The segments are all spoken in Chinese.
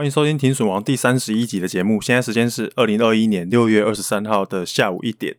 欢迎收听《停损王》第三十一集的节目。现在时间是二零二一年六月二十三号的下午一点。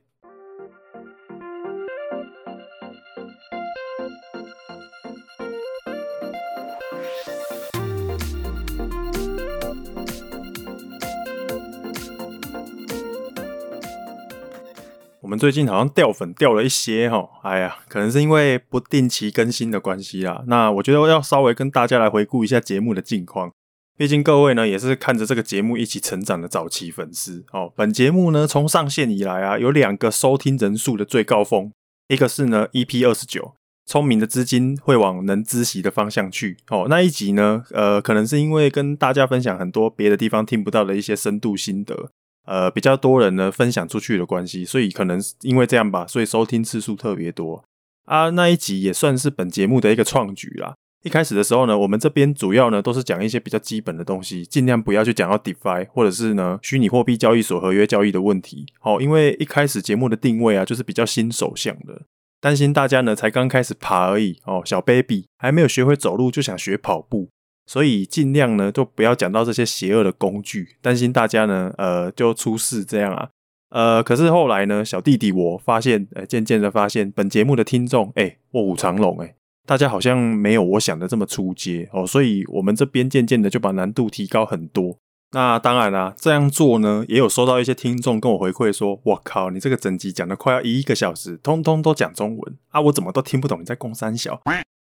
我们最近好像掉粉掉了一些哈，哎呀，可能是因为不定期更新的关系啦。那我觉得要稍微跟大家来回顾一下节目的近况。毕竟各位呢也是看着这个节目一起成长的早期粉丝哦。本节目呢从上线以来啊，有两个收听人数的最高峰，一个是呢 EP 二十九，聪明的资金会往能孳息的方向去哦。那一集呢，呃，可能是因为跟大家分享很多别的地方听不到的一些深度心得，呃，比较多人呢分享出去的关系，所以可能因为这样吧，所以收听次数特别多啊。那一集也算是本节目的一个创举啦。一开始的时候呢，我们这边主要呢都是讲一些比较基本的东西，尽量不要去讲到 DeFi 或者是呢虚拟货币交易所合约交易的问题。好，因为一开始节目的定位啊就是比较新手向的，担心大家呢才刚开始爬而已哦，小 baby 还没有学会走路就想学跑步，所以尽量呢就不要讲到这些邪恶的工具，担心大家呢呃就出事这样啊。呃，可是后来呢，小弟弟我发现，呃，渐渐的发现本节目的听众，哎，卧虎藏龙，哎。大家好像没有我想的这么出街哦，所以我们这边渐渐的就把难度提高很多。那当然啦，这样做呢，也有收到一些听众跟我回馈说：“我靠，你这个整集讲的快要一个小时，通通都讲中文啊，我怎么都听不懂你在攻三小。”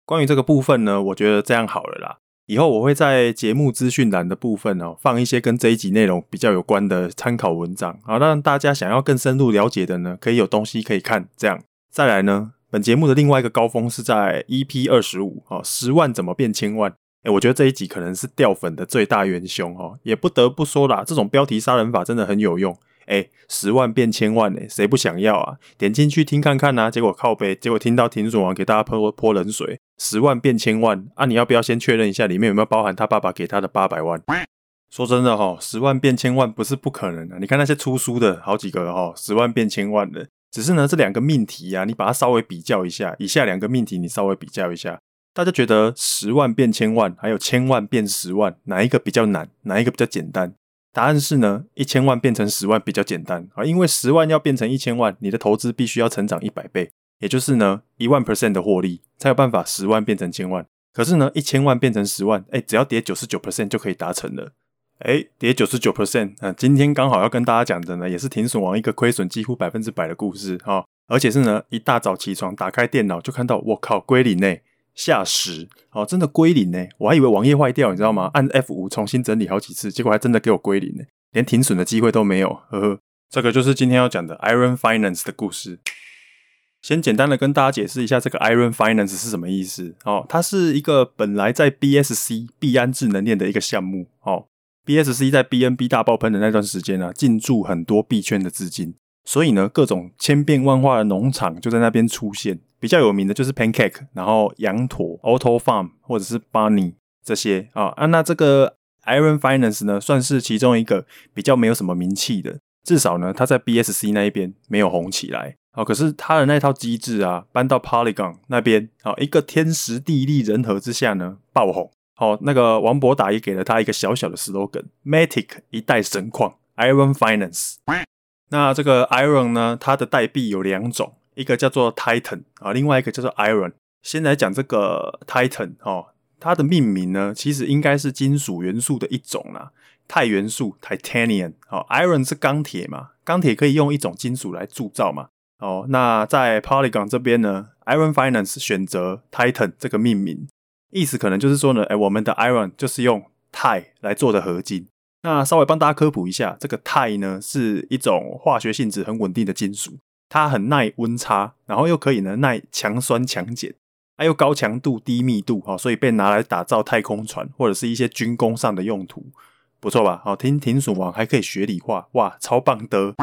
关于这个部分呢，我觉得这样好了啦，以后我会在节目资讯栏的部分哦，放一些跟这一集内容比较有关的参考文章，好，让大家想要更深入了解的呢，可以有东西可以看。这样再来呢。本节目的另外一个高峰是在 EP 二十五哦，十万怎么变千万？哎，我觉得这一集可能是掉粉的最大元凶哦，也不得不说啦，这种标题杀人法真的很有用。哎，十万变千万，哎，谁不想要啊？点进去听看看啊，结果靠背，结果听到停损王给大家泼泼冷水，十万变千万啊！你要不要先确认一下里面有没有包含他爸爸给他的八百万？说真的哈，十万变千万不是不可能的，你看那些出书的好几个哈，十万变千万的。只是呢，这两个命题啊，你把它稍微比较一下，以下两个命题你稍微比较一下，大家觉得十万变千万，还有千万变十万，哪一个比较难？哪一个比较简单？答案是呢，一千万变成十万比较简单啊，因为十万要变成一千万，你的投资必须要成长一百倍，也就是呢，一万 percent 的获利，才有办法十万变成千万。可是呢，一千万变成十万，哎，只要跌九十九 percent 就可以达成了。哎，跌九十九 percent，啊，今天刚好要跟大家讲的呢，也是停损王一个亏损几乎百分之百的故事哈、而且是呢，一大早起床打开电脑就看到，我靠，归零呢，吓死，哦，真的归零呢，我还以为网页坏掉，你知道吗？按 F 五重新整理好几次，结果还真的给我归零呢，连停损的机会都没有，呵呵，这个就是今天要讲的 Iron Finance 的故事。先简单的跟大家解释一下这个 Iron Finance 是什么意思哦，它是一个本来在 BSC 币安智能链的一个项目哦。BSC 在 BNB 大爆喷的那段时间啊，进驻很多币圈的资金，所以呢，各种千变万化的农场就在那边出现。比较有名的就是 Pancake，然后羊驼、Auto Farm 或者是 Bunny 这些啊啊。那这个 Iron Finance 呢，算是其中一个比较没有什么名气的，至少呢，它在 BSC 那一边没有红起来。哦，可是它的那套机制啊，搬到 Polygon 那边，啊，一个天时地利人和之下呢，爆红。哦，那个王博达也给了他一个小小的 slogan：Matic 一代神矿，Iron Finance。那这个 Iron 呢，它的代币有两种，一个叫做 Titan 啊，另外一个叫做 Iron。先来讲这个 Titan 哦，它的命名呢，其实应该是金属元素的一种啦，钛元素 Titanium。哦，Iron 是钢铁嘛，钢铁可以用一种金属来铸造嘛。哦，那在 Polygon 这边呢，Iron Finance 选择 Titan 这个命名。意思可能就是说呢，哎，我们的 iron 就是用钛来做的合金。那稍微帮大家科普一下，这个钛呢是一种化学性质很稳定的金属，它很耐温差，然后又可以呢耐强酸强碱，还有高强度低密度，哈，所以被拿来打造太空船或者是一些军工上的用途，不错吧？好，听停损王还可以学理化，哇，超棒的。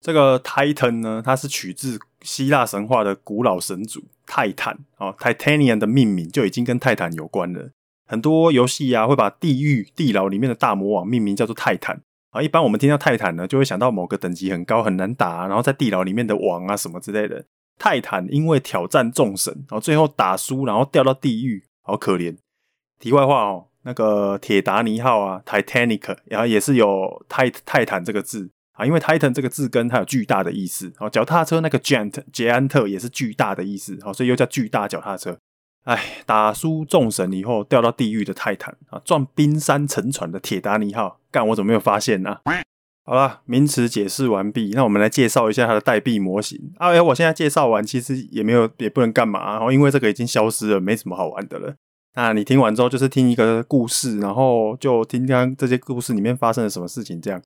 这个 Titan 呢，它是取自希腊神话的古老神族泰坦哦，Titanium 的命名就已经跟泰坦有关了。很多游戏啊会把地狱地牢里面的大魔王命名叫做泰坦啊。一般我们听到泰坦呢，就会想到某个等级很高很难打，然后在地牢里面的王啊什么之类的。泰坦因为挑战众神，然后最后打输，然后掉到地狱，好可怜。题外话哦，那个铁达尼号啊，Titanic，然后也是有泰泰坦这个字啊，因为 Titan 这个字根它有巨大的意思。哦，脚踏车那个 Giant 捷安特也是巨大的意思，啊，所以又叫巨大脚踏车。哎，打输众神以后掉到地狱的泰坦啊，撞冰山沉船的铁达尼号，干我怎么没有发现呢？好了，名词解释完毕，那我们来介绍一下它的代币模型。啊，哎，我现在介绍完，其实也没有，也不能干嘛，然后因为这个已经消失了，没什么好玩的了。那你听完之后，就是听一个故事，然后就听听这些故事里面发生了什么事情。这样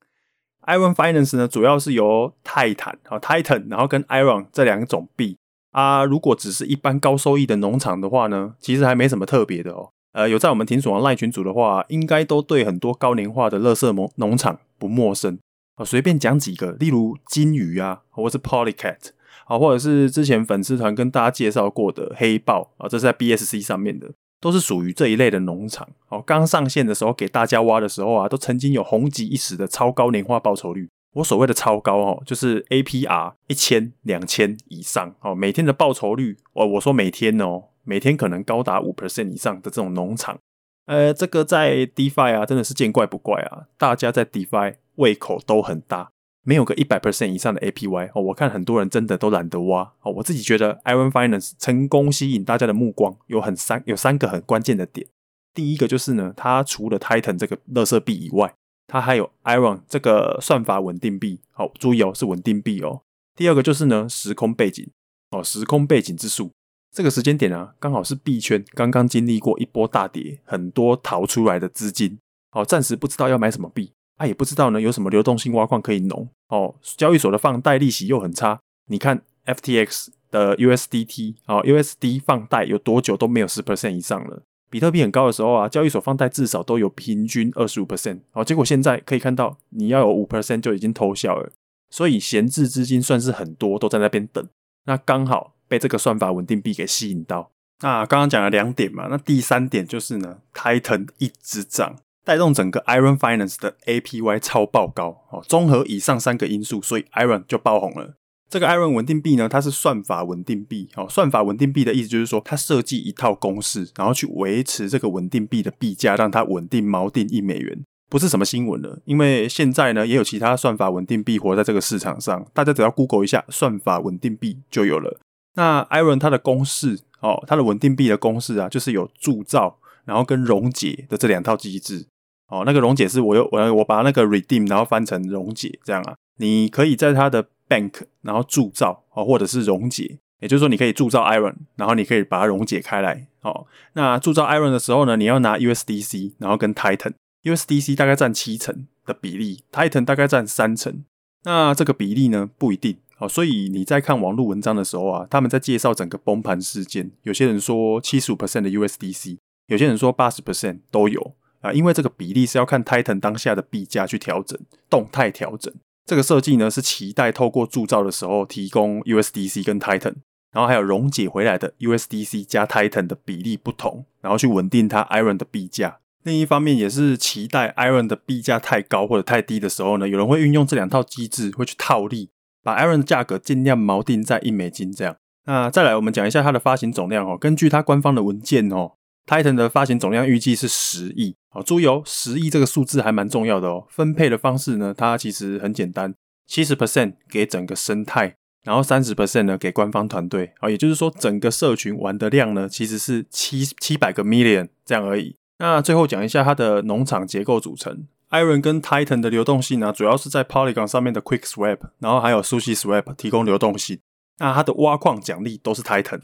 ，Iron Finance 呢，主要是由泰坦啊，Titan，然后跟 Iron 这两种币啊。如果只是一般高收益的农场的话呢，其实还没什么特别的哦。呃，有在我们停损王赖群组的话，应该都对很多高年化的垃圾农农场不陌生啊。随便讲几个，例如金鱼啊，或者是 Polycat 啊，或者是之前粉丝团跟大家介绍过的黑豹啊，这是在 BSC 上面的，都是属于这一类的农场。哦，刚上线的时候给大家挖的时候啊，都曾经有红极一时的超高年化报酬率。我所谓的超高哦，就是 APR 一千、两千以上哦，每天的报酬率，我我说每天哦，每天可能高达五 percent 以上的这种农场。呃，这个在 DeFi 啊，真的是见怪不怪啊！大家在 DeFi 胃口都很大，没有个一百 percent 以上的 APY 哦。我看很多人真的都懒得挖哦。我自己觉得 Iron Finance 成功吸引大家的目光，有很三有三个很关键的点。第一个就是呢，它除了 Titan 这个垃圾币以外，它还有 Iron 这个算法稳定币。好、注意哦，是稳定币哦。第二个就是呢，时空背景哦，时空背景之术。这个时间点啊，刚好是币圈刚刚经历过一波大跌，很多逃出来的资金，哦，暂时不知道要买什么币，啊，也不知道呢有什么流动性挖矿可以弄，哦，交易所的放贷利息又很差，你看 FTX 的 USDT 哦，USD 放贷有多久都没有十 percent 以上了，比特币很高的时候啊，交易所放贷至少都有平均二十五 percent，哦，结果现在可以看到你要有五 percent 就已经偷笑了，所以闲置资金算是很多都在那边等，那刚好。被这个算法稳定币给吸引到，那刚刚讲了两点嘛，那第三点就是呢，Titan 一直涨，带动整个 Iron Finance 的 APY 超爆高哦。综合以上三个因素，所以 Iron 就爆红了。这个 Iron 稳定币呢，它是算法稳定币哦。算法稳定币的意思就是说，它设计一套公式，然后去维持这个稳定币的币价，让它稳定锚定一美元，不是什么新闻了。因为现在呢，也有其他算法稳定币活在这个市场上，大家只要 Google 一下算法稳定币就有了。那 Iron 它的公式哦，它的稳定币的公式啊，就是有铸造，然后跟溶解的这两套机制哦。那个溶解是我又我我把那个 redeem 然后翻成溶解这样啊。你可以在它的 bank 然后铸造哦，或者是溶解，也就是说你可以铸造 Iron，然后你可以把它溶解开来哦。那铸造 Iron 的时候呢，你要拿 USDC，然后跟 Titan，USDC 大概占七成的比例，Titan 大概占三成。那这个比例呢，不一定。哦，所以你在看网络文章的时候啊，他们在介绍整个崩盘事件，有些人说七十五 percent 的 USDC，有些人说八十 percent 都有啊，因为这个比例是要看 Titan 当下的币价去调整，动态调整。这个设计呢是期待透过铸造的时候提供 USDC 跟 Titan，然后还有溶解回来的 USDC 加 Titan 的比例不同，然后去稳定它 Iron 的币价。另一方面也是期待 Iron 的币价太高或者太低的时候呢，有人会运用这两套机制会去套利。把 Iron 的价格尽量锚定在一美金这样。那再来，我们讲一下它的发行总量哦。根据它官方的文件哦，Titan 的发行总量预计是十亿。好，注意哦，十亿这个数字还蛮重要的哦。分配的方式呢，它其实很简单，七十 percent 给整个生态，然后三十 percent 呢给官方团队。好，也就是说，整个社群玩的量呢，其实是七七百个 million 这样而已。那最后讲一下它的农场结构组成。Iron 跟 Titan 的流动性呢、主要是在 Polygon 上面的 Quick Swap，然后还有 Sushi Swap 提供流动性。那它的挖矿奖励都是 Titan。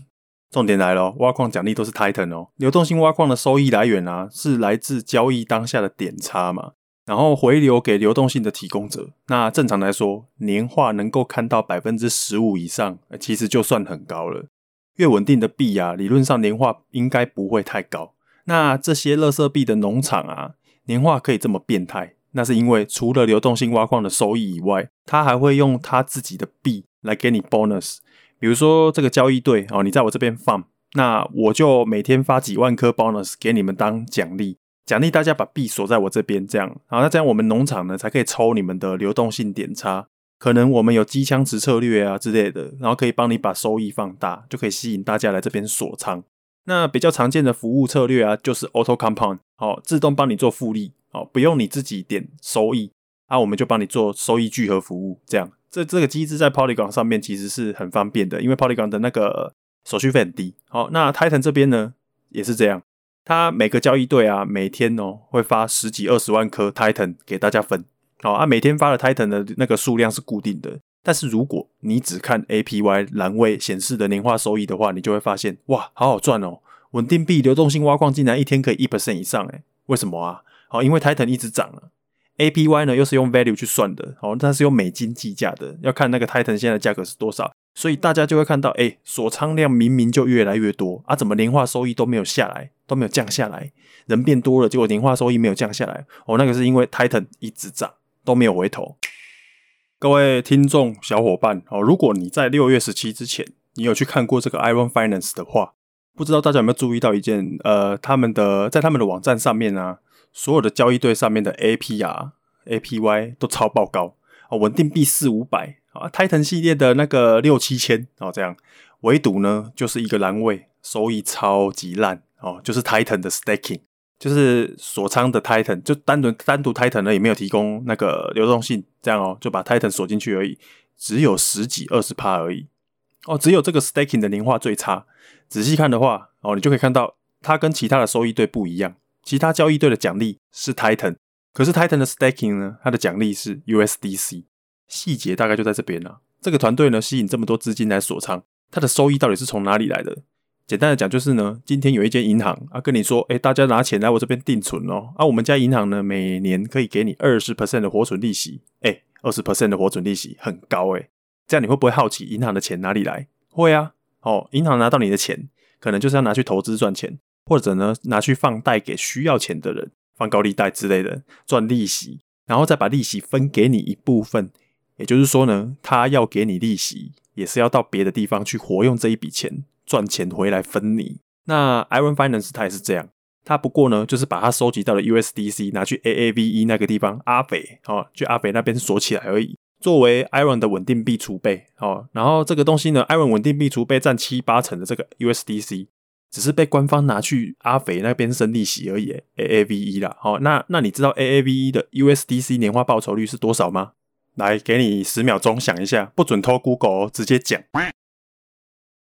重点来了，挖矿奖励都是 Titan 哦。流动性挖矿的收益来源啊，是来自交易当下的点差嘛，然后回流给流动性的提供者。那正常来说，年化能够看到百分之十五以上，其实就算很高了。越稳定的币啊，理论上年化应该不会太高。那这些垃圾币的农场啊。年化可以这么变态，那是因为除了流动性挖矿的收益以外，他还会用他自己的币来给你 bonus。比如说这个交易对哦，你在我这边放，那我就每天发几万颗 bonus 给你们当奖励，奖励大家把币锁在我这边，这样，好，那这样我们农场呢才可以抽你们的流动性点差。可能我们有机枪池策略啊之类的，然后可以帮你把收益放大，就可以吸引大家来这边锁仓。那比较常见的服务策略啊，就是 auto compound。哦，自动帮你做复利，哦，不用你自己点收益，啊，我们就帮你做收益聚合服务，这样，这这个机制在 Polygon 上面其实是很方便的，因为 Polygon 的那个手续费很低。好，那 Titan 这边呢也是这样，它每个交易对啊，每天哦会发十几二十万颗 Titan 给大家分，好啊，每天发的 Titan 的那个数量是固定的。但是如果你只看 APY 蓝位显示的年化收益的话，你就会发现哇，好好赚哦！稳定币流动性挖矿竟然一天可以一 percent 以上，诶，为什么啊？好，因为 Titan 一直涨了，APY 呢又是用 value 去算的，哦，它是用美金计价的，要看那个 Titan 现在的价格是多少，所以大家就会看到，诶，锁仓量明明就越来越多啊，怎么年化收益都没有下来，都没有降下来，人变多了，结果年化收益没有降下来，哦，那个是因为 Titan 一直涨都没有回头。各位听众小伙伴哦，如果你在六月十七之前，你有去看过这个 Iron Finance 的话，不知道大家有没有注意到一件呃，他们的在他们的网站上面啊，所有的交易对上面的 APR、APY 都超爆高啊，稳定币四五百啊，Titan 系列的那个六七千哦，这样，唯独呢就是一个栏位收益超级烂哦，就是 Titan 的 Staking。就是锁仓的 Titan，就单独单独 Titan 呢，也没有提供那个流动性，这样哦，就把 Titan 锁进去而已，只有十几二十趴而已哦，只有这个 Staking 的年化最差。仔细看的话哦，你就可以看到它跟其他的收益对不一样，其他交易队的奖励是 Titan，可是 Titan 的 Staking 呢，它的奖励是 USDC，细节大概就在这边了。这个团队呢，吸引这么多资金来锁仓，它的收益到底是从哪里来的？简单的讲就是呢，今天有一间银行啊跟你说，哎，大家拿钱来我这边定存哦，啊，我们家银行呢每年可以给你二十 percent 的活存利息，哎，二十 percent 的活存利息很高哎，这样你会不会好奇银行的钱哪里来？会啊，哦，银行拿到你的钱，可能就是要拿去投资赚钱，或者呢拿去放贷给需要钱的人，放高利贷之类的赚利息，然后再把利息分给你一部分，也就是说呢，他要给你利息，也是要到别的地方去活用这一笔钱。赚钱回来分你。那 Iron Finance 它也是这样，它不过呢，就是把它收集到的 USDC 拿去 AAVE 那个地方阿肥哦，去阿肥那边锁起来而已，作为 Iron 的稳定币储备哦。然后这个东西呢，Iron 稳定币储备占七八成的这个 USDC，只是被官方拿去阿肥那边生利息而已，AAVE 啦。好，那那你知道 AAVE 的 USDC 年化报酬率是多少吗？来，给你十秒钟想一下，不准偷 Google 哦，直接讲。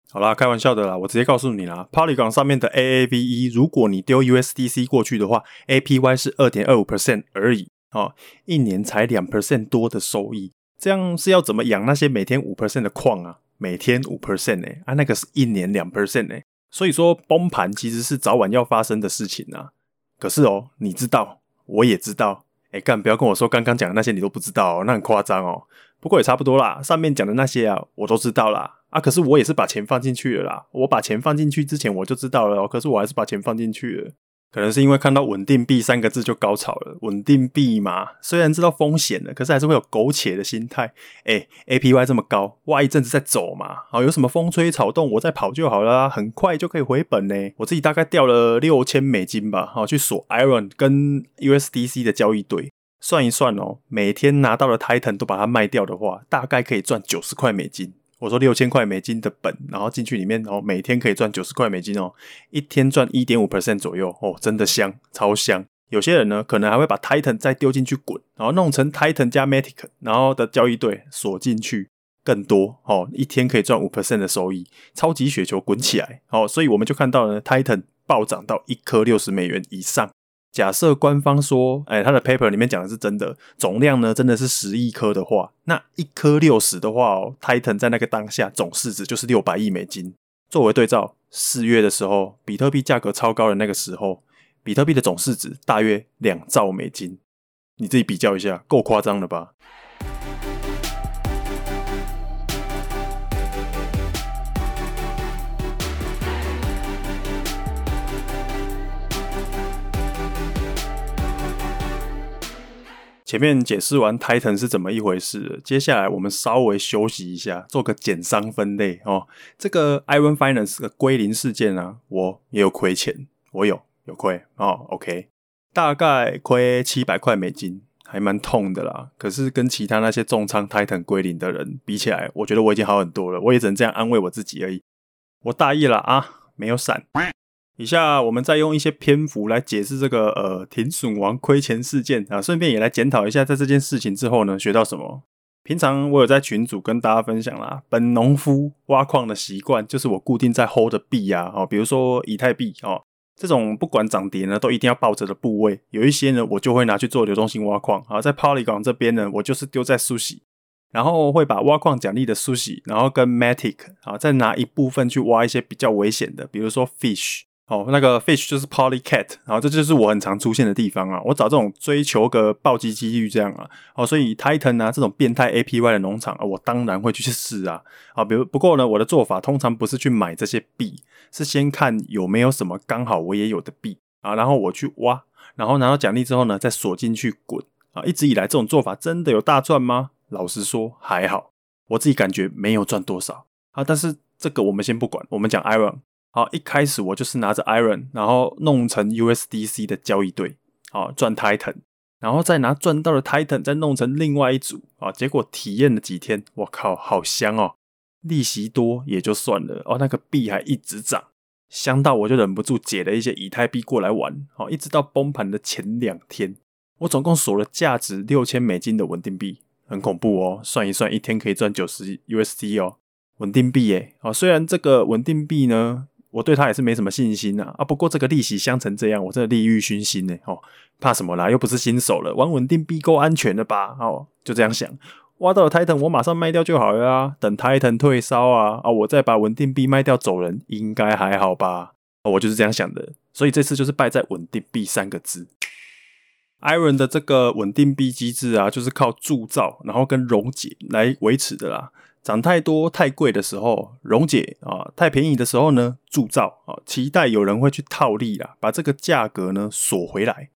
好啦，开玩笑的啦，我直接告诉你啦，Polygon 上面的 AAVE，如果你丢 USDC 过去的话，APY 是二点二五 percent 而已，哦，一年才两 percent 多的收益，这样是要怎么养那些每天五 percent 的矿啊？每天五 percent 呢？啊，那个是一年两 percent 呢？所以说崩盘其实是早晚要发生的事情啊。可是哦，你知道，我也知道，哎干，不要跟我说刚刚讲的那些你都不知道哦，那很夸张哦。不过也差不多啦，上面讲的那些啊，我都知道啦。啊，可是我也是把钱放进去了啦。我把钱放进去之前我就知道了哦，可是我还是把钱放进去了。可能是因为看到稳定币三个字就高潮了。稳定币嘛，虽然知道风险了，可是还是会有苟且的心态。诶，APY 这么高，挖一阵子再走嘛。好，有什么风吹草动，我再跑就好了，很快就可以回本呢。我自己大概掉了六千美金吧，好，去锁 Iron 跟 USDC 的交易对。算一算哦，每天拿到的 Titan 都把它卖掉的话，大概可以赚九十块美金。我说六千块美金的本，然后进去里面然后，每天可以赚九十块美金哦，一天赚一点五 percent 左右哦，真的香，超香。有些人呢，可能还会把 Titan 再丢进去滚，然后弄成 Titan 加 Matic，然后的交易对锁进去更多哦，一天可以赚五 percent 的收益，超级雪球滚起来哦，所以我们就看到了 Titan 暴涨到一颗六十美元以上。假设官方说，哎，他的 paper 里面讲的是真的，总量呢真的是十亿颗的话，那一颗六十的话哦，Titan 在那个当下总市值就是六百亿美金。作为对照，四月的时候，比特币价格超高的那个时候，比特币的总市值大约两兆美金。你自己比较一下，够夸张了吧？前面解释完 Titan 是怎么一回事，接下来我们稍微休息一下，做个减伤分类哦。这个 Iron Finance 的归零事件啊，我也有亏钱，我有有亏哦。OK，大概亏七百块美金，还蛮痛的啦。可是跟其他那些重仓 Titan 归零的人比起来，我觉得我已经好很多了。我也只能这样安慰我自己而已。我大意了啊，没有闪。以下我们再用一些篇幅来解释这个呃停损王亏钱事件啊，顺便也来检讨一下，在这件事情之后呢，学到什么。平常我有在群组跟大家分享啦，本农夫挖矿的习惯就是我固定在 hold 的币啊，哦，比如说以太币哦，这种不管涨跌呢，都一定要抱着的部位，有一些呢，我就会拿去做流动性挖矿啊，在 Polygon 这边呢，我就是丢在 Sushi，然后会把挖矿奖励的 Sushi，然后跟 Matic 啊，再拿一部分去挖一些比较危险的，比如说 Fish。哦，那个 fish 就是 Polycat，然后这就是我很常出现的地方啊。我找这种追求个暴击几率这样啊。哦，所以 Titan 啊这种变态 APY 的农场啊，我当然会去试啊。啊，比如不过呢，我的做法通常不是去买这些币，是先看有没有什么刚好我也有的币啊，然后我去挖，然后拿到奖励之后呢，再锁进去滚啊。一直以来这种做法真的有大赚吗？老实说还好，我自己感觉没有赚多少啊。但是这个我们先不管，我们讲 Iron。好，一开始我就是拿着 Iron，然后弄成 USDC 的交易对，好赚 Titan，然后再拿赚到的 Titan 再弄成另外一组，啊，结果体验了几天，我靠，好香哦！利息多也就算了，哦，那个币还一直涨，香到我就忍不住解了一些以太币过来玩，好，一直到崩盘的前两天，我总共锁了价值六千美金的稳定币，很恐怖哦，算一算一天可以赚九十 USD 哦，稳定币耶，哦，虽然这个稳定币呢。我对他也是没什么信心呐啊，不过这个利息香成这样，我真的利欲熏心呢。哦，怕什么啦？又不是新手了，玩稳定币够安全的吧？哦，就这样想，挖到了 Titan，我马上卖掉就好了啊！等 Titan 退烧啊啊，我再把稳定币卖掉走人，应该还好吧？哦，我就是这样想的。所以这次就是败在稳定币三个字。Iron 的这个稳定币机制啊，就是靠铸造，然后跟溶解来维持的啦。涨太多太贵的时候溶解啊，太便宜的时候呢铸造啊，期待有人会去套利啦，把这个价格呢锁回来。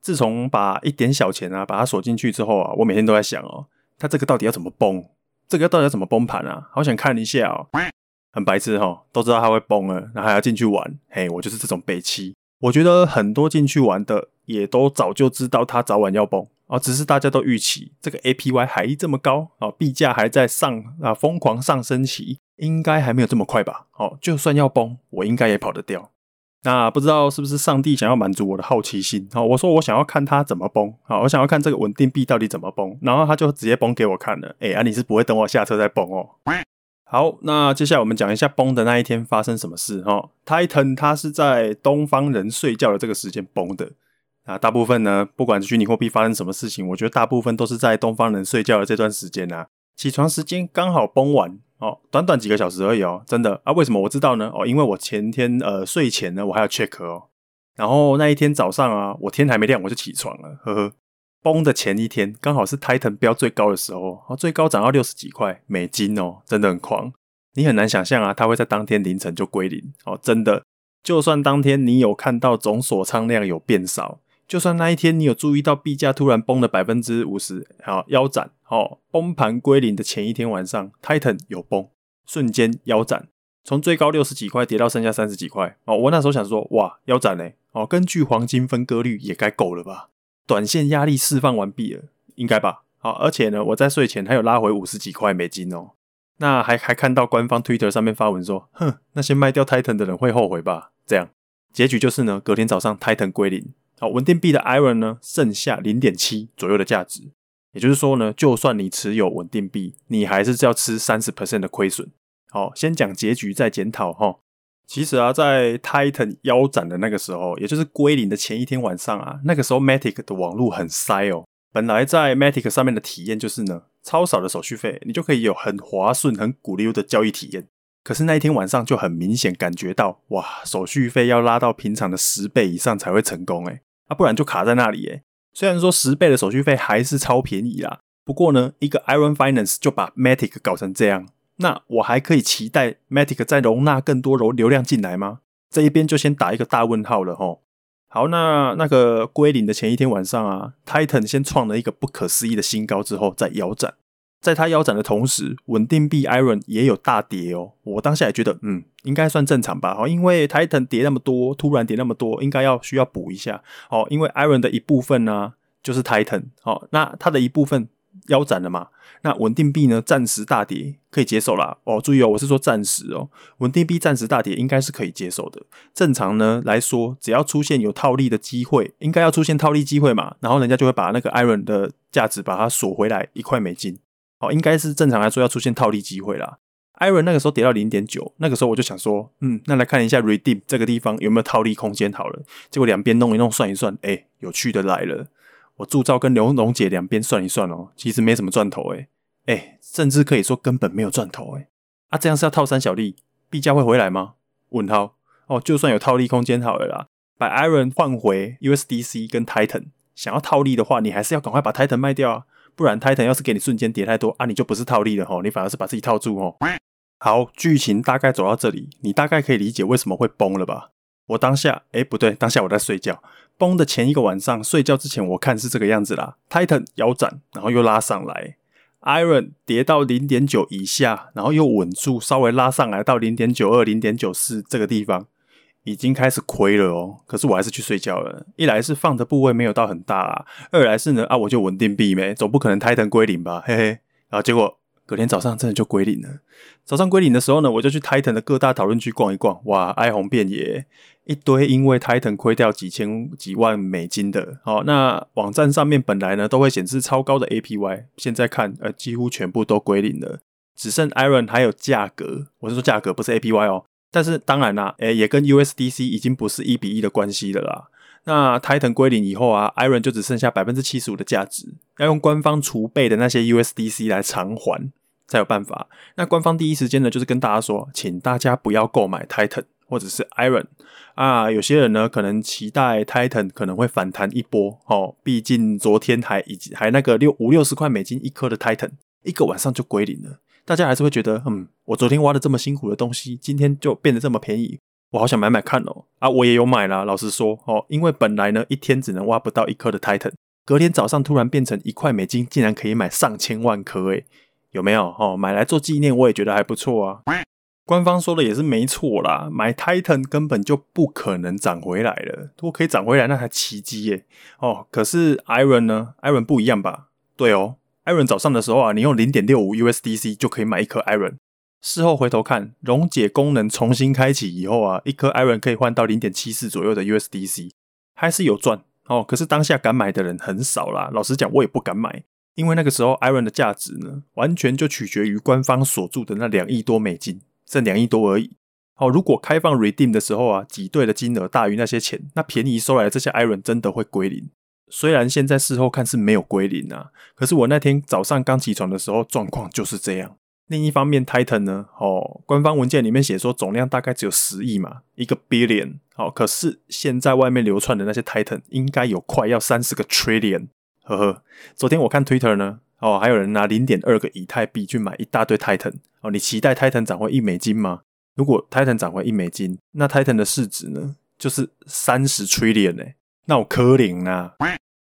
自从把一点小钱啊把它锁进去之后啊，我每天都在想哦，它这个到底要怎么崩？这个到底要怎么崩盘啊？好想看一下哦，很白痴哈，都知道它会崩了，然后还要进去玩。嘿，我就是这种北七。我觉得很多进去玩的也都早就知道它早晚要崩。哦，只是大家都预期这个 APY 还这么高啊，币价还在上啊疯狂上升期，应该还没有这么快吧？哦，就算要崩，我应该也跑得掉。那不知道是不是上帝想要满足我的好奇心？哦，我说我想要看它怎么崩，好，我想要看这个稳定币到底怎么崩，然后他就直接崩给我看了。哎，啊，你是不会等我下车再崩哦。好，那接下来我们讲一下崩的那一天发生什么事。哈，Titan 它是在东方人睡觉的这个时间崩的。啊，大部分呢，不管虚拟货币发生什么事情，我觉得大部分都是在东方人睡觉的这段时间啊，起床时间刚好崩完哦，短短几个小时而已哦，真的啊？为什么我知道呢？哦，因为我前天呃睡前呢，我还要 check 哦，然后那一天早上啊，我天还没亮我就起床了，呵呵。崩的前一天刚好是 Titan 标最高的时候，哦，最高涨到六十几块美金哦，真的很狂，你很难想象啊，它会在当天凌晨就归零哦，真的，就算当天你有看到总锁仓量有变少。就算那一天你有注意到币价突然崩了百分之五十，好腰斩，哦，崩盘归零的前一天晚上，Titan 有崩，瞬间腰斩，从最高六十几块跌到剩下三十几块，哦，我那时候想说，哇，腰斩嘞，哦，根据黄金分割率也该够了吧，短线压力释放完毕了，应该吧，好，而且呢，我在睡前还有拉回五十几块美金哦，那还还看到官方 Twitter 上面发文说，哼，那些卖掉 Titan 的人会后悔吧，这样，结局就是呢，隔天早上 Titan 归零。好，稳定币的 Iron 呢，剩下零点七左右的价值，也就是说呢，就算你持有稳定币，你还是要吃三十 percent 的亏损。好，先讲结局再检讨哈。其实啊，在 Titan 腰斩的那个时候，也就是归零的前一天晚上啊，那个时候 Matic 的网络很塞哦。本来在 Matic 上面的体验就是呢，超少的手续费，你就可以有很滑顺、很鼓溜的交易体验。可是那一天晚上就很明显感觉到，哇，手续费要拉到平常的十倍以上才会成功诶。啊，不然就卡在那里诶。虽然说十倍的手续费还是超便宜啦，不过呢，一个 Iron Finance 就把 Matic 搞成这样，那我还可以期待 Matic 再容纳更多流流量进来吗？这一边就先打一个大问号了吼。好，那那个归零的前一天晚上啊，Titan 先创了一个不可思议的新高之后再腰斩。在它腰斩的同时，稳定币 Iron 也有大跌哦。我当下也觉得，嗯，应该算正常吧。哦，因为 Titan 跌那么多，突然跌那么多，应该要需要补一下。哦，因为 Iron 的一部分呢，就是 Titan。哦，那它的一部分腰斩了嘛，那稳定币呢暂时大跌可以接受啦。哦，注意哦，我是说暂时哦，稳定币暂时大跌应该是可以接受的。正常呢来说，只要出现有套利的机会，应该要出现套利机会嘛，然后人家就会把那个 Iron 的价值把它锁回来一块美金。哦，应该是正常来说要出现套利机会啦。Iron 那个时候跌到零点九，那个时候我就想说，嗯，那来看一下 Redeem 这个地方有没有套利空间好了。结果两边弄一弄算一算，哎、有趣的来了。我铸造跟刘龙姐两边算一算哦，其实没什么赚头诶诶，甚至可以说根本没有赚头诶啊，这样是要套三小利，币价会回来吗？问号哦，就算有套利空间好了啦，把 Iron 换回 USDC 跟 Titan，想要套利的话，你还是要赶快把 Titan 卖掉啊，不然 Titan 要是给你瞬间跌太多啊，你就不是套利了吼，你反而是把自己套住吼。好，剧情大概走到这里，你大概可以理解为什么会崩了吧？我当下，诶不对，当下我在睡觉。崩的前一个晚上，睡觉之前我看是这个样子啦。Titan 腰斩，然后又拉上来；Iron 跌到零点九以下，然后又稳住，稍微拉上来到零点九二、零点九四这个地方，已经开始亏了哦。可是我还是去睡觉了。一来是放的部位没有到很大啊，二来是呢啊，我就稳定币没，总不可能 Titan 归零吧，嘿嘿。然后结果。隔天早上真的就归零了。早上归零的时候呢，我就去 Titan 的各大讨论区逛一逛，哇，哀鸿遍野，一堆因为 Titan 亏掉几千几万美金的。好，那网站上面本来呢都会显示超高的 APY，现在看呃几乎全部都归零了，只剩 Iron 还有价格。我是说价格，不是 APY 哦。但是当然啦，诶，也跟 USDC 已经不是一比一的关系了啦。那 Titan 归零以后啊，Iron 就只剩下百分之七十五的价值，要用官方储备的那些 USDC 来偿还才有办法。那官方第一时间呢，就是跟大家说，请大家不要购买 Titan 或者是 Iron 啊。有些人呢，可能期待 Titan 可能会反弹一波哦，毕竟昨天还以及还那个六五六十块美金一颗的 Titan，一个晚上就归零了，大家还是会觉得，嗯，我昨天挖的这么辛苦的东西，今天就变得这么便宜。我好想买买看哦，啊，我也有买啦。老实说哦，因为本来呢一天只能挖不到一颗的 Titan，隔天早上突然变成一块美金，竟然可以买上千万颗诶，有没有哦？买来做纪念，我也觉得还不错啊。官方说的也是没错啦，买 Titan 根本就不可能涨回来了，如果可以涨回来那才奇迹耶哦。可是 Iron 呢？Iron 不一样吧？对哦，Iron 早上的时候啊，你用零点六五 USDC 就可以买一颗 Iron。事后回头看，溶解功能重新开启以后啊，一颗 Iron 可以换到零点七四左右的 USDC，还是有赚哦。可是当下敢买的人很少啦。老实讲，我也不敢买，因为那个时候 Iron 的价值呢，完全就取决于官方锁住的那两亿多美金，剩两亿多而已。哦，如果开放 Redeem 的时候啊，挤兑的金额大于那些钱，那便宜收来的这些 Iron 真的会归零。虽然现在事后看是没有归零啊，可是我那天早上刚起床的时候，状况就是这样。另一方面，Titan 呢？哦，官方文件里面写说总量大概只有十亿嘛，一个 billion。哦，可是现在外面流窜的那些 Titan 应该有快要三十个 trillion。呵呵，昨天我看 Twitter 呢，哦，还有人拿零点二个以太币去买一大堆 Titan。哦，你期待 Titan 涨回一美金吗？如果 Titan 涨回一美金，那 Titan 的市值呢，就是三十 trillion 哎，那我可怜呐。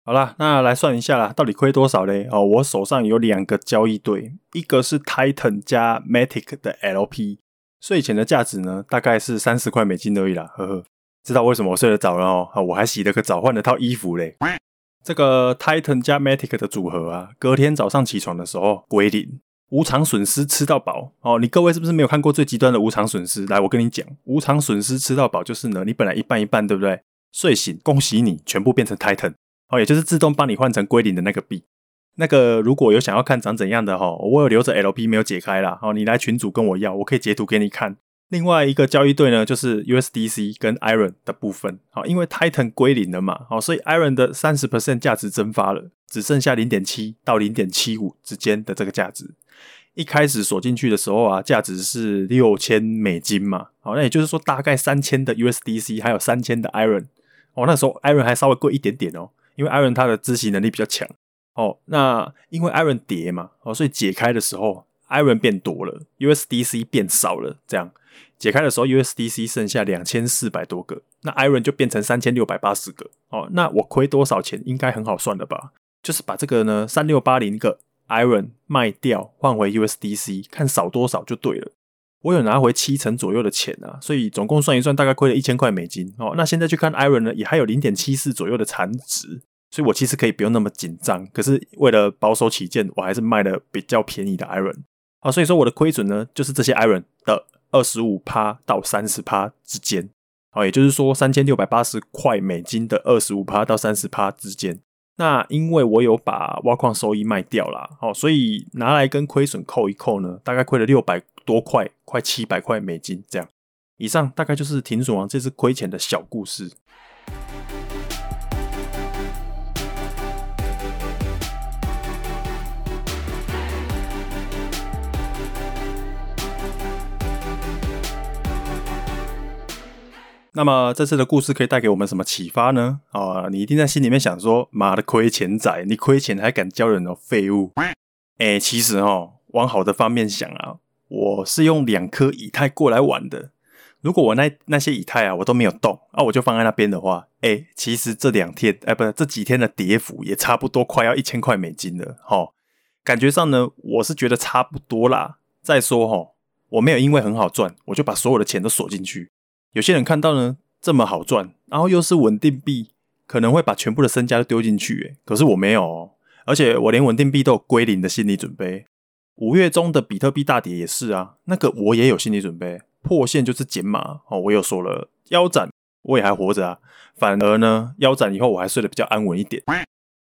好啦，那来算一下啦，到底亏多少嘞？哦，我手上有两个交易对，一个是 Titan 加 Matic 的 LP，睡前的价值呢，大概是三十块美金而已啦，呵呵。知道为什么我睡得早了哦？我还洗了个澡，换了套衣服嘞。这个 Titan 加 Matic 的组合啊，隔天早上起床的时候归零，无偿损失吃到饱哦。你各位是不是没有看过最极端的无偿损失？来，我跟你讲，无偿损失吃到饱就是呢，你本来一半一半，对不对？睡醒，恭喜你，全部变成 Titan。哦，也就是自动帮你换成归零的那个币，那个如果有想要看长怎样的哈，我有留着 LP 没有解开啦。哦，你来群主跟我要，我可以截图给你看。另外一个交易对呢，就是 USDC 跟 Iron 的部分。好，因为 Titan 归零了嘛，好，所以 Iron 的三十 percent 价值蒸发了，只剩下零点七到零点七五之间的这个价值。一开始锁进去的时候啊，价值是六千美金嘛，好，那也就是说大概三千的 USDC 还有三千的 Iron。哦，那时候 Iron 还稍微贵一点点哦。因为 Iron 它的执行能力比较强哦，那因为 Iron 跌嘛哦，所以解开的时候 Iron 变多了，USDC 变少了，这样解开的时候 USDC 剩下两千四百多个，那 Iron 就变成三千六百八十个哦，那我亏多少钱应该很好算了吧？就是把这个呢三六八零个 Iron 卖掉换回 USDC，看少多少就对了。我有拿回七成左右的钱啊，所以总共算一算，大概亏了一千块美金哦。那现在去看 Iron 呢，也还有零点七四左右的残值。所以我其实可以不用那么紧张。可是为了保守起见，我还是卖了比较便宜的 Iron。好，所以说我的亏损呢，就是这些 Iron 的二十五趴到三十趴之间。好，也就是说三千六百八十块美金的二十五趴到三十趴之间。那因为我有把挖矿收益卖掉了，好，所以拿来跟亏损扣一扣呢，大概亏了六百多块，快七百块美金这样。以上大概就是停损王这次亏钱的小故事。那么这次的故事可以带给我们什么启发呢？啊，你一定在心里面想说：“妈的，亏钱仔，你亏钱还敢教人哦，废物！”哎，其实哦，往好的方面想啊，我是用两颗以太过来玩的。如果我那那些以太啊，我都没有动啊，我就放在那边的话，哎，其实这两天，哎，不是这几天的跌幅也差不多快要一千块美金了。哈，感觉上呢，我是觉得差不多啦。再说哈，我没有因为很好赚，我就把所有的钱都锁进去。有些人看到呢，这么好赚，然后又是稳定币，可能会把全部的身家都丢进去。诶，可是我没有哦，而且我连稳定币都有归零的心理准备。五月中的比特币大跌也是啊，那个我也有心理准备，破线就是减码哦。我又说了，腰斩我也还活着啊，反而呢，腰斩以后我还睡得比较安稳一点。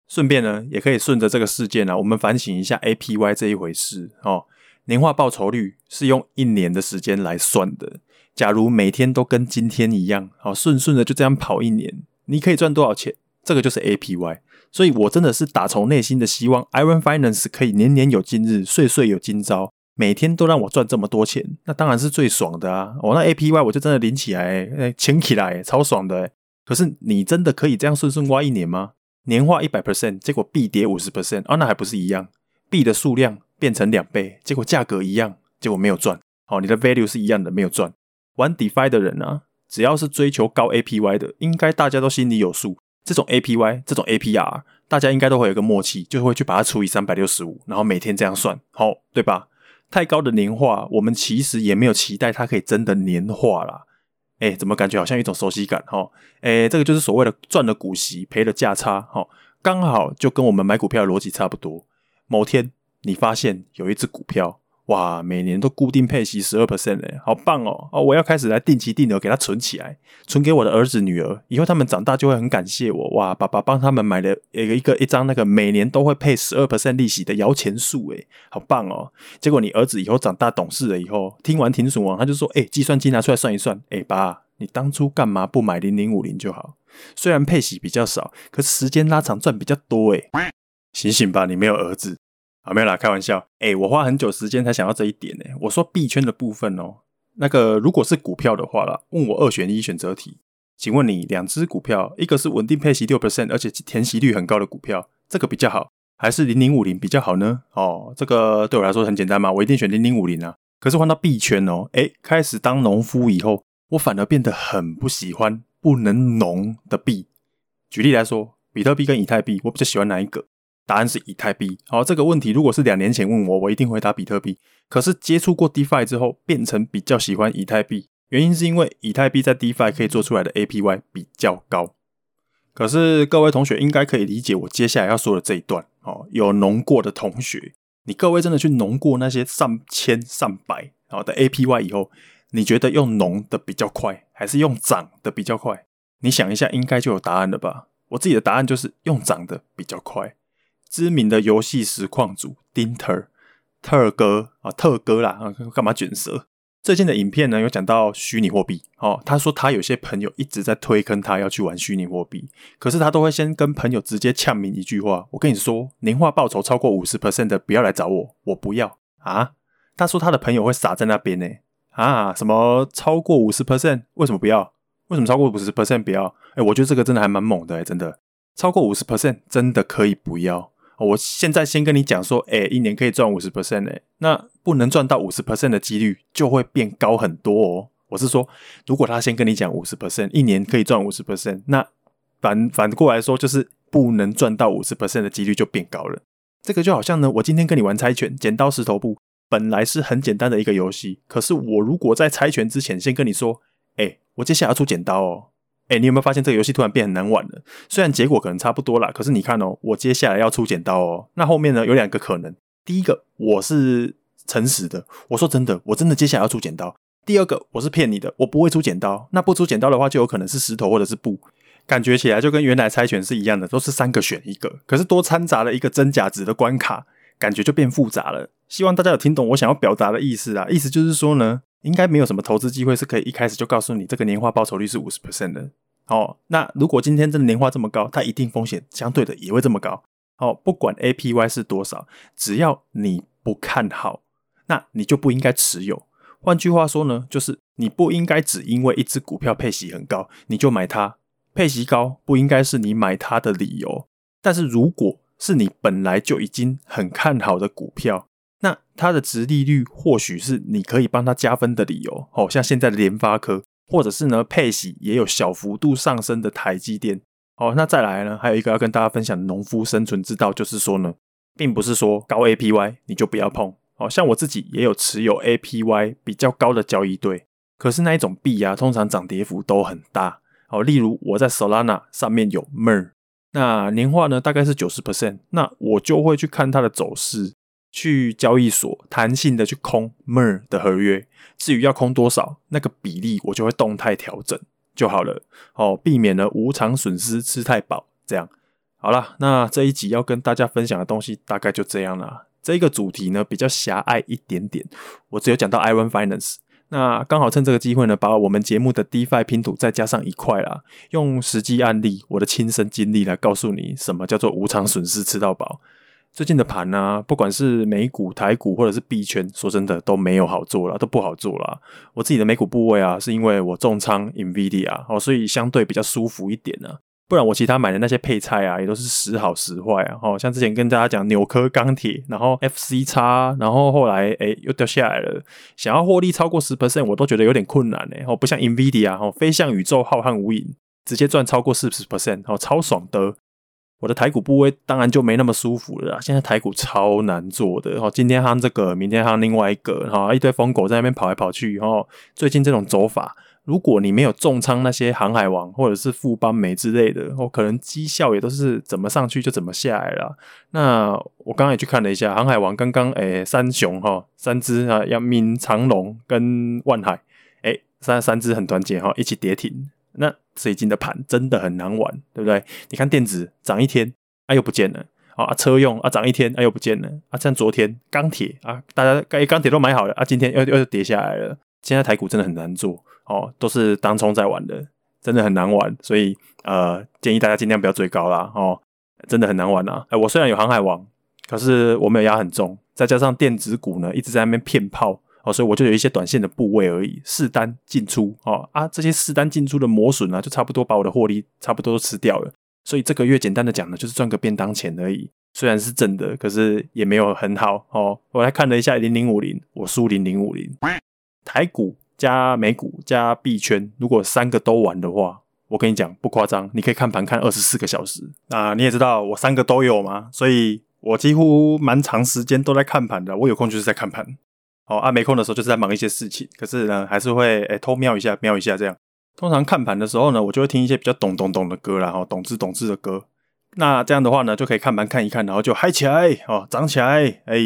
顺便呢，也可以顺着这个事件啊，我们反省一下 APY 这一回事哦。年化报酬率是用一年的时间来算的。假如每天都跟今天一样，好顺顺的就这样跑一年，你可以赚多少钱？这个就是 APY。所以我真的是打从内心的希望，Iron Finance 可以年年有今日，岁岁有今朝，每天都让我赚这么多钱，那当然是最爽的啊！我那 APY 我就真的领起来，哎，请起来，超爽的。可是你真的可以这样顺顺挖一年吗？年化一百 percent，结果币跌五十 percent，啊，那还不是一样？币的数量变成两倍，结果价格一样，结果没有赚。哦，你的 value 是一样的，没有赚。玩 DeFi 的人啊，只要是追求高 APY 的，应该大家都心里有数。这种 APY，这种 APR，大家应该都会有一个默契，就会去把它除以三百六十五，然后每天这样算，好，对吧？太高的年化，我们其实也没有期待它可以真的年化啦。哎，怎么感觉好像一种熟悉感？哈，哎，这个就是所谓的赚了股息，赔了价差，哈，刚好就跟我们买股票的逻辑差不多。某天你发现有一只股票。哇，每年都固定配息十二 percent 嘞，好棒哦！哦，我要开始来定期定额给他存起来，存给我的儿子女儿，以后他们长大就会很感谢我。哇，爸爸帮他们买了一个一个一张那个每年都会配十二 percent 利息的摇钱树，诶，好棒哦！结果你儿子以后长大懂事了以后，听完停损王，他就说：“哎，计算机拿出来算一算，哎，爸，你当初干嘛不买零零五零就好？虽然配息比较少，可是时间拉长赚比较多，诶，醒醒吧，你没有儿子。”啊，没有啦，开玩笑。哎，我花很久时间才想到这一点呢。我说币圈的部分哦，那个如果是股票的话啦，问我二选一选择题，请问你两只股票，一个是稳定配息六 percent，而且填息率很高的股票，这个比较好，还是零零五零比较好呢？哦，这个对我来说很简单嘛，我一定选零零五零啊。可是换到币圈哦，哎，开始当农夫以后，我反而变得很不喜欢不能农的币。举例来说，比特币跟以太币，我比较喜欢哪一个？答案是以太币。好，这个问题如果是两年前问我，我一定回答比特币。可是接触过 DeFi 之后，变成比较喜欢以太币。原因是因为以太币在 DeFi 可以做出来的 APY 比较高。可是各位同学应该可以理解我接下来要说的这一段。哦，有农过的同学，你各位真的去农过那些上千上百好的 APY 以后，你觉得用农的比较快，还是用涨的比较快？你想一下，应该就有答案了吧？我自己的答案就是用涨的比较快。知名的游戏实况主丁特特哥啊，特哥啦，干嘛卷舌？最近的影片呢，有讲到虚拟货币哦。他说他有些朋友一直在推坑他要去玩虚拟货币，可是他都会先跟朋友直接呛明一句话：“我跟你说，年化报酬超过五十 percent 的，不要来找我，我不要啊。”他说他的朋友会傻在那边呢啊，什么超过五十 percent？为什么不要？为什么超过五十 percent 不要？哎，我觉得这个真的还蛮猛的，真的超过五十 percent 真的可以不要。我现在先跟你讲说，哎，一年可以赚五十 percent 哎，那不能赚到五十 percent 的几率就会变高很多哦。我是说，如果他先跟你讲五十 percent，一年可以赚五十 percent，那反反过来说，就是不能赚到五十 percent 的几率就变高了。这个就好像呢，我今天跟你玩猜拳，剪刀石头布，本来是很简单的一个游戏，可是我如果在猜拳之前先跟你说，哎，我接下来要出剪刀哦，哎，你有没有发现这个游戏突然变很难玩了？虽然结果可能差不多啦，可是你看哦，我接下来要出剪刀哦。那后面呢，有两个可能，第一个我是诚实的，我说真的，我真的接下来要出剪刀。第二个我是骗你的，我不会出剪刀。那不出剪刀的话，就有可能是石头或者是布。感觉起来就跟原来猜拳是一样的，都是三个选一个，可是多掺杂了一个真假值的关卡，感觉就变复杂了。希望大家有听懂我想要表达的意思啊！意思就是说呢，应该没有什么投资机会是可以一开始就告诉你这个年化报酬率是五十 percent 的。哦，那如果今天真的年化这么高，它一定风险相对的也会这么高。哦，不管 APY 是多少，只要你不看好，那你就不应该持有。换句话说呢，就是你不应该只因为一只股票配息很高，你就买它。配息高不应该是你买它的理由，但是如果是你本来就已经很看好的股票，那它的殖利率或许是你可以帮它加分的理由。哦，像现在的联发科，或者是呢配息也有小幅度上升的台积电。哦，那再来呢，还有一个要跟大家分享的农夫生存之道，就是说呢，并不是说高 APY 你就不要碰。哦，像我自己也有持有 APY 比较高的交易对，可是那一种币啊，通常涨跌幅都很大。好，例如我在 Solana 上面有 MER，那年化呢大概是九十 percent，那我就会去看它的走势，去交易所弹性的去空 MER 的合约。至于要空多少，那个比例我就会动态调整就好了。哦，避免了无常损失吃太饱。这样好了，那这一集要跟大家分享的东西大概就这样了。这个主题呢比较狭隘一点点，我只有讲到 Iron Finance。那刚好趁这个机会呢，把我们节目的 DeFi 拼图再加上一块啦，用实际案例、我的亲身经历来告诉你什么叫做无常损失吃到饱。最近的盘呢、啊，不管是美股、台股或者是币圈，说真的都没有好做了，都不好做了。我自己的美股部位啊，是因为我重仓 NVIDIA 哦，所以相对比较舒服一点呢、啊。不然我其他买的那些配菜啊，也都是时好时坏啊。哦，像之前跟大家讲纽科钢铁，然后 FCX，然后后来诶、又掉下来了。想要获利超过十 percent，我都觉得有点困难诶。哦，不像 NVIDIA 哦，飞向宇宙浩瀚无垠，直接赚超过四十 percent，哦，超爽的。我的台股部位当然就没那么舒服了啦。现在台股超难做的，哦，今天夯这个，明天夯另外一个，哈，一堆疯狗在那边跑来跑去，哦，最近这种走法。如果你没有重仓那些航海王或者是富邦美之类的，哦，可能绩效也都是怎么上去就怎么下来了。那我刚刚也去看了一下，航海王刚刚诶三雄哈三只啊，阳明长荣跟万海，诶三三只很团结哈，一起跌停。那最近的盘真的很难玩，对不对？你看电子涨一天啊又不见了，啊车用啊涨一天啊又不见了，啊像昨天钢铁啊大家钢铁都买好了啊，今天又又跌下来了。现在台股真的很难做。哦，都是当冲在玩的，真的很难玩，所以呃，建议大家尽量不要追高啦。哦，真的很难玩啊！哎，我虽然有航海王，可是我没有压很重，再加上电子股呢一直在那边骗炮，哦，所以我就有一些短线的部位而已，试单进出，哦啊，这些试单进出的磨损啊，就差不多把我的获利差不多都吃掉了。所以这个月简单的讲呢，就是赚个便当钱而已，虽然是正的，可是也没有很好。哦，我来看了一下零零五零，我输零零五零，台股。加美股加币圈，如果三个都玩的话，我跟你讲不夸张，你可以看盘看二十四个小时。那你也知道我三个都有嘛，所以我几乎蛮长时间都在看盘的。我有空就是在看盘，哦啊没空的时候就是在忙一些事情。可是呢，还是会诶、偷瞄一下瞄一下这样。通常看盘的时候呢，我就会听一些比较懂懂懂的歌啦，然后懂之懂之的歌。那这样的话呢，就可以看盘看一看，然后就嗨起来哦，涨起来哎。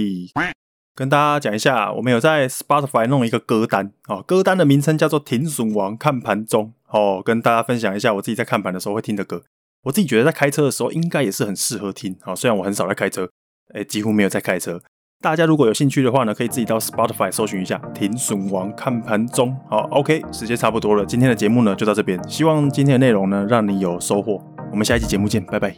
跟大家讲一下，我们有在 Spotify 弄一个歌单哦，歌单的名称叫做“停损王看盘中”哦，跟大家分享一下我自己在看盘的时候会听的歌。我自己觉得在开车的时候应该也是很适合听哦，虽然我很少在开车，诶，几乎没有在开车。大家如果有兴趣的话呢，可以自己到 Spotify 搜寻一下“停损王看盘中”。好，OK，时间差不多了，今天的节目呢就到这边，希望今天的内容呢让你有收获。我们下一期节目见，拜拜。